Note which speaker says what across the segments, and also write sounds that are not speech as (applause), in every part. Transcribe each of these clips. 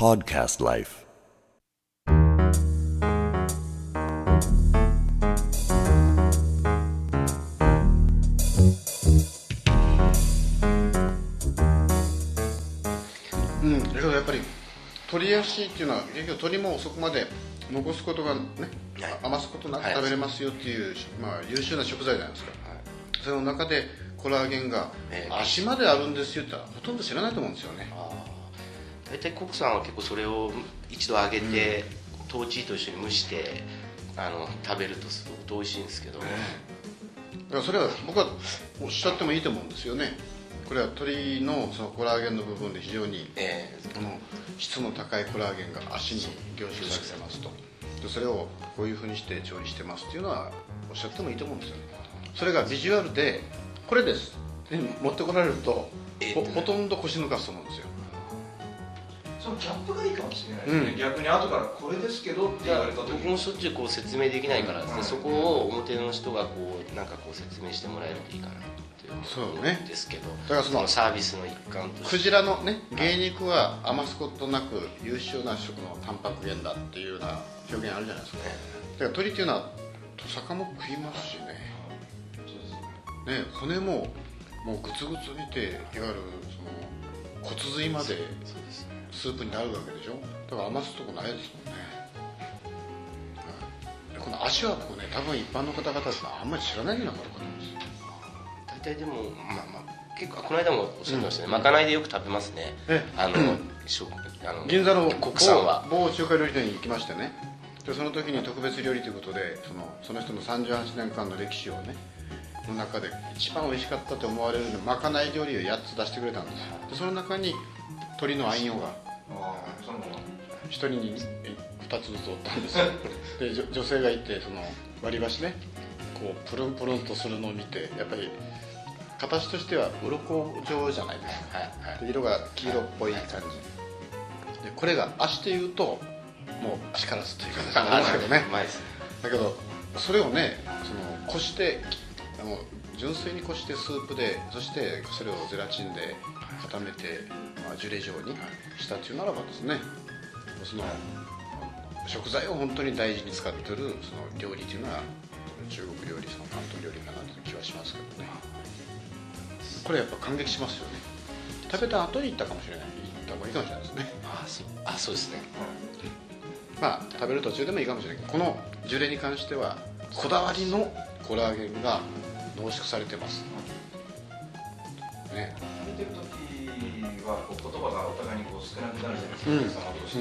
Speaker 1: Podcast Life.
Speaker 2: うん、だけどやっぱり鶏足っていうのは結局鶏もそこまで残すことがね、
Speaker 3: はい。
Speaker 2: 余すことなく
Speaker 3: はい
Speaker 2: 食べれますよっていう、まあ、優秀な食材じゃないですか、その中でコラーゲンが
Speaker 3: ええ。
Speaker 2: 足まであるんですよって言ったらほとんど知らないと思うんですよね
Speaker 3: 大体コックさんは結構それを一度揚げて、トーチと一緒に蒸してあの食べるとすごく美味しいんですけど、
Speaker 2: だからそれは僕はおっしゃってもいいと思うんですよね。これは鶏のそのコラーゲンの部分で非常に
Speaker 3: え
Speaker 2: この質の高いコラーゲンが足に凝集されてますと。でそれをこういうふうにして調理してますっていうのはおっしゃってもいいと思うんですよね。それがビジュアルでこれです。で持ってこられるとほとんど腰抜かすと思うんですよ
Speaker 4: そのギャップがいいかもしれないですね、
Speaker 2: うん。
Speaker 4: 逆に後からこれですけどって言われた時
Speaker 3: 僕もしょっちゅうこう説明できないからですね、
Speaker 4: うん。
Speaker 3: そこを表の人がこうなんかこう説明してもらえるといいかなって
Speaker 2: そうね
Speaker 3: 思うんですけど。
Speaker 2: だからその
Speaker 3: サービスの一環として。
Speaker 2: クジラのね芸肉は余すことなく優秀な食のタンパク源だっていうような表現あるじゃないですか。だから鳥っていうのはトサカも食いますしね。ね。骨ももうグツグツ煮ていわゆるその骨髄までスープになるわけでしょ？だから余すとこないですもんね、はい。でこの足は僕ね多分一般の方々ってあんまり知らないんじゃないかと思うんですよ。
Speaker 3: 大体でもまあまあ結構この間もおっしゃってましたね、まかないでよく食べますね。
Speaker 2: え
Speaker 3: あの、(clears throat) 食あの
Speaker 2: 銀座の
Speaker 3: 国産は。
Speaker 2: 某某中華料理店に行きましてね。でその時に特別料理ということでそのその人の38年間の歴史をねの中で一番美味しかったと思われるまかない料理を8つ出してくれたんですよ。でその中に鶏の
Speaker 4: ああその
Speaker 2: 一人に2つずつおったんですよ。(laughs) で女女性がいてその割り箸ねこうプルンプルンとするのを見てやっぱり形としては鱗状じゃないですか、
Speaker 3: はいはい。
Speaker 2: で色が黄色っぽい感じ。でこれが足でいうともう足からずという形なんで (laughs) すけどね
Speaker 3: ね。
Speaker 2: だけどそれをねそのこしてあの純粋にこしてスープでそしてそれをゼラチンで固めて、まあ、ジュレ状にしたっていうならばですねその食材を本当に大事に使ってるその料理というのは中国料理その関東料理かなという気はしますけどね。これやっぱ感激しますよね。食べた後に行ったかもしれない。行った方がいいかもしれないですね。
Speaker 3: あそう。あそうですね。
Speaker 2: まあ食べる途中でもいいかもしれないけどこのジュレに関してはこだわりのコラーゲンが濃縮されてます。ね。
Speaker 4: 食べてる時はこう言葉がお互いにこう少なくなるじゃないですか、
Speaker 2: うん。
Speaker 4: お客様同士、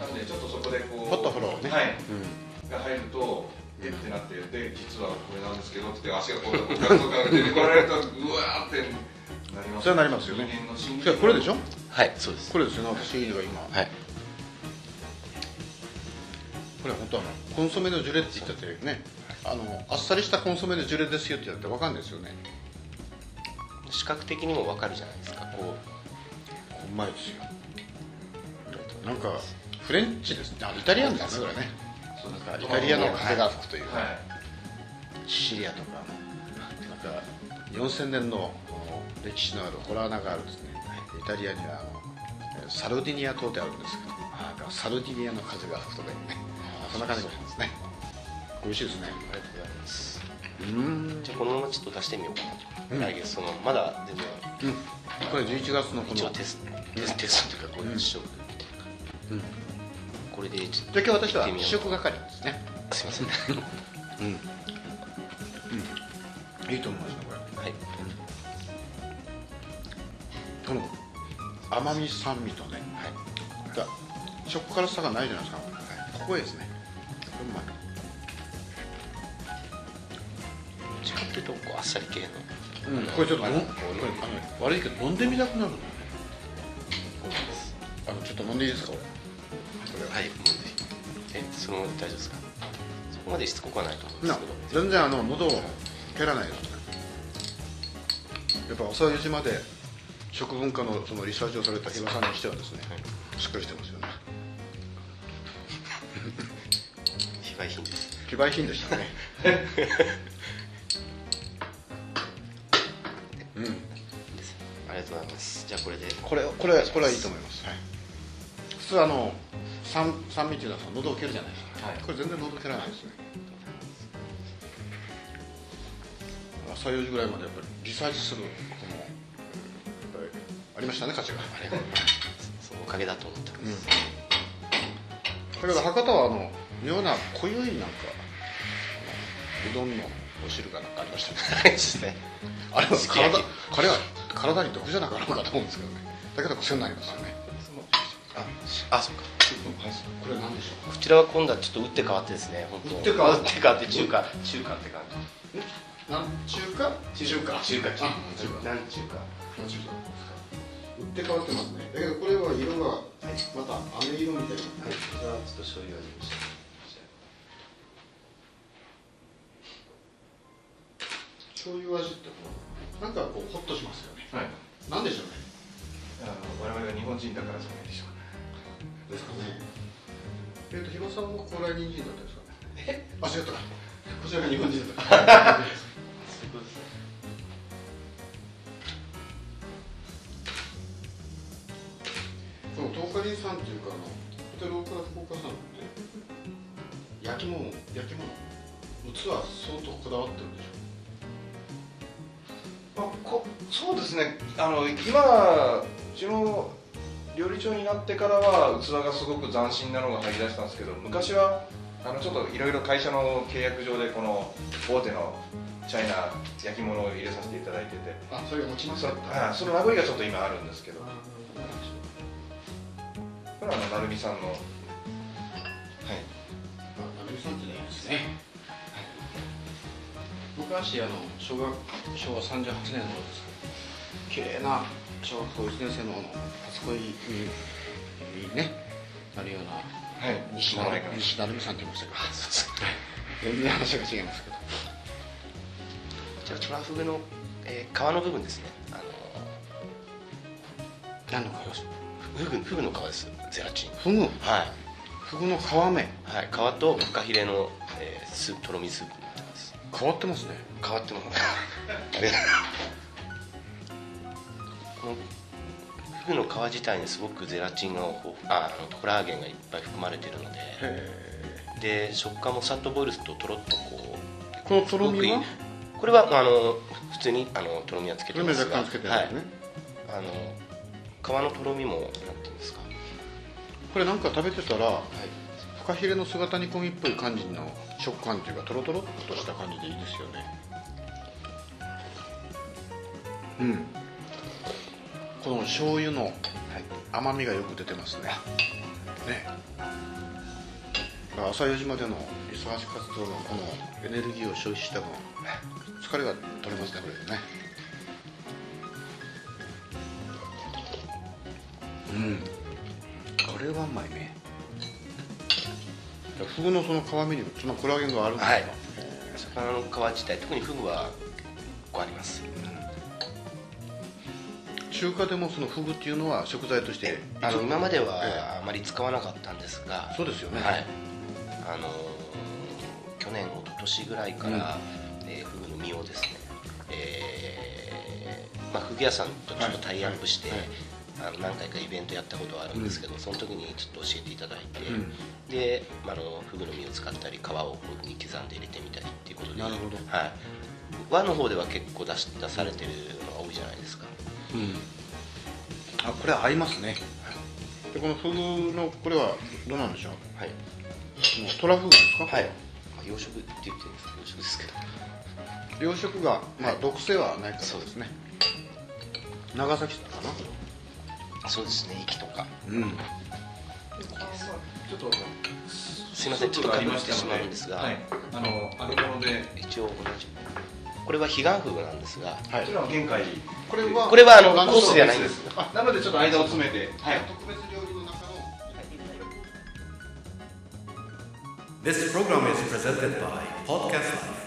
Speaker 4: なのでちょっとそこでこう
Speaker 2: ポットフローね。
Speaker 4: はい。
Speaker 2: うん。
Speaker 4: が入るとえっ？てなってで実はこれなんですけどって足がこうお客さんが出てこられるとうわーってなります
Speaker 2: それはなりますよね。これでしょ？
Speaker 3: はいそうです。
Speaker 2: これですよね。私が今。
Speaker 3: はい
Speaker 2: これ本当あのコンソメのジュレって言っててねあのあっさりしたコンソメのジュレですよって言って分かんないですよね。
Speaker 3: 視覚的にもわかるじゃないですか。こ
Speaker 2: う。まいですよ。なんかフレンチです。ねあイタリアンですねこれね。なんか。イタリアの風が吹くという。か、
Speaker 4: はい。
Speaker 2: シチリアとかなんか4000年の歴史のあるホラーナがあるですね。イタリアにはあのえーサルディニア島ってあるんですけどサルディニアの風が吹くとかいうねそんな感じがしますね。美味しいですね。
Speaker 3: うありがとうございます。
Speaker 2: うん。
Speaker 3: じゃあこのままちょっと出してみようか。な、
Speaker 2: うん。
Speaker 3: 来月そのまだ全然。
Speaker 2: うん。これ11月のこの
Speaker 3: 一応テスト。テステストというかこういう試食
Speaker 2: うん。じ
Speaker 3: これでちょっ
Speaker 2: ゃあ今日私は試食係ですね。
Speaker 3: とすいません。
Speaker 2: うん。いいと思いますねこれ。
Speaker 3: はい。
Speaker 2: この甘み酸味とね。
Speaker 3: はい。
Speaker 2: だ食辛さがないじゃないですか。ここへですねまい
Speaker 3: どっちかっていうとこうあっさり系の。
Speaker 2: うん、これちょっと
Speaker 3: あ
Speaker 2: これあの悪いけど飲んでみたくなるのあのちょっと飲んでいいですか？これ
Speaker 3: は。い。もうぜひえそのままで大丈夫ですか？そこまでしつこくはないと思うんで
Speaker 2: な
Speaker 3: すけど。
Speaker 2: 全然あの喉を蹴らないですね。やっぱ朝4時まで食文化のそのリサーチをされた比嘉さんにしてはですね、しっかりしてますよね
Speaker 3: 売品。です
Speaker 2: 非売品でしたね。(laughs) うん。
Speaker 3: ありがとうございます。じゃあこれで。
Speaker 2: これこれこれはいいと思います、はい、通あの酸酸味っていうのはさ喉を蹴るじゃないですか、
Speaker 4: はい。
Speaker 2: これ全然喉蹴らないですね。朝4時ぐらいまでやっぱりリサーチするこのやっぱりありましたね価値が。
Speaker 3: そのおかげだと思ってます、
Speaker 2: だけど博多はあの妙な濃ゆいなんかうどんのお汁がなんかありましたね。
Speaker 3: ですね
Speaker 2: あれは体
Speaker 3: き
Speaker 2: 彼は体に毒じゃなかろうかと思うんですけどね。だけど癖になりますよね。
Speaker 3: ああそうか。
Speaker 2: これ何でしょ
Speaker 3: こちらは今度はちょっと打って変わってですね本当。
Speaker 2: 打って変わ
Speaker 3: って変わって中華中華って感
Speaker 2: うなん中華？
Speaker 3: じ中華。中華。中華。
Speaker 2: あ中華。
Speaker 3: なん中華
Speaker 2: 中って変わってますね。だけどこれは色がまた飴色みたいな。
Speaker 3: はい。じゃあちょっと醤油味にして
Speaker 2: 醤油味ってなんかこうホッとしますよね。
Speaker 4: はい。
Speaker 2: なんでしょうね。
Speaker 4: あの我々が日本人だからじゃないでしょうか
Speaker 2: ですかね。えっ、と広さんも高麗人参だったんですかね。え？あ違ったか。こちらが日本人だった。
Speaker 3: そうです。ね
Speaker 2: 東海林さんっていうかあのホテル大倉福岡さんって焼き物焼き物器は相当こだわってるんでしょ
Speaker 4: あこそうですね。あの今うちの料理長になってからは器がすごく斬新なのが入りだしたんですけど昔はあのちょっといろいろ会社の契約上でこの大手のチャイナ焼き物を入れさせていただいてて。
Speaker 2: あそれが持ちます
Speaker 4: そあその名残がちょっと今あるんですけど。これはさんの
Speaker 2: 昔あの小学昭和38年のです綺麗な小学校1年生の初恋ににねなるような
Speaker 4: はい
Speaker 2: 西成。西成美さんって言いましたけど、全然話が違いますけど。
Speaker 3: こちらトラフグの、えー皮の部分ですね。あの
Speaker 2: 何の皮です
Speaker 3: フグフグの皮です。ゼラチン。
Speaker 2: フグ？
Speaker 3: はい。
Speaker 2: フグの皮目。
Speaker 3: はい。皮とフカヒレの、えー、スープとろみスープ
Speaker 2: 変わってますね。
Speaker 3: 変わってますこのフグの皮自体にすごくゼラチンがああのコラーゲンがいっぱい含まれているので。
Speaker 2: へ
Speaker 3: で食感もさっとボイルするととろっとこう
Speaker 2: このとろみは？
Speaker 3: これはあの普通にあのとろみはつけてますが。
Speaker 2: 若干つけてるんですね。
Speaker 3: はい、あの皮のとろみもなんていうんですか？
Speaker 2: これなんか食べてたら
Speaker 3: はい
Speaker 2: フカヒレの姿煮込みっぽい感じの食感っていうかとろとろっとした感じでいいですよね。うん。この醤油の甘みがよく出てますね。ね。朝4時までのリサーチ活動のこのエネルギーを消費した分疲れが取れますねこれでね。うん。これはうまいねフグのその皮目にそのコラーゲンがあるんですか、
Speaker 3: はい。魚の皮自体特にフグは結構あります。
Speaker 2: 中華でもそのフグっていうのは食材として
Speaker 3: あの今まで
Speaker 2: え
Speaker 3: はあまり使わなかったんですが
Speaker 2: そうですよね。
Speaker 3: はい。あのー去年一昨年ぐらいから、えーフグの身をですね、えーまあ、フグ屋さんとちょっとタイアップして、
Speaker 2: はいはい
Speaker 3: あの何回かイベントやったことはあるんですけど、その時にちょっと教えていただいて、
Speaker 2: うん。
Speaker 3: で、まあ、あのフグの身を使ったり皮をこういうふうに刻んで入れてみたりっていうことで
Speaker 2: なるほど。
Speaker 3: はい、和の方では結構出し出されてるのが多いじゃないですか。
Speaker 2: うん。あこれ合いますね。でこのフグのこれはどうなんでしょう？
Speaker 3: はい、
Speaker 2: もうトラフグですか？
Speaker 3: はい。まあ、養殖って言ってるんです養殖ですけど。
Speaker 2: 養殖が、まあ、毒性はないからですね。長崎かな
Speaker 3: そうですね。息とか。
Speaker 2: うん。
Speaker 4: ちょっと
Speaker 3: すいません。ちょっとかぶってしまうんですが、
Speaker 4: はい、あのあので
Speaker 3: 一応同じ。これは彼岸フグなんですが。
Speaker 2: はい。これは
Speaker 3: これはあの
Speaker 2: 何
Speaker 3: コースじゃないんです。
Speaker 4: あなのでちょっと間を詰めて。はい。
Speaker 2: 特別料理の中の
Speaker 1: This program is presented by Podcast Life.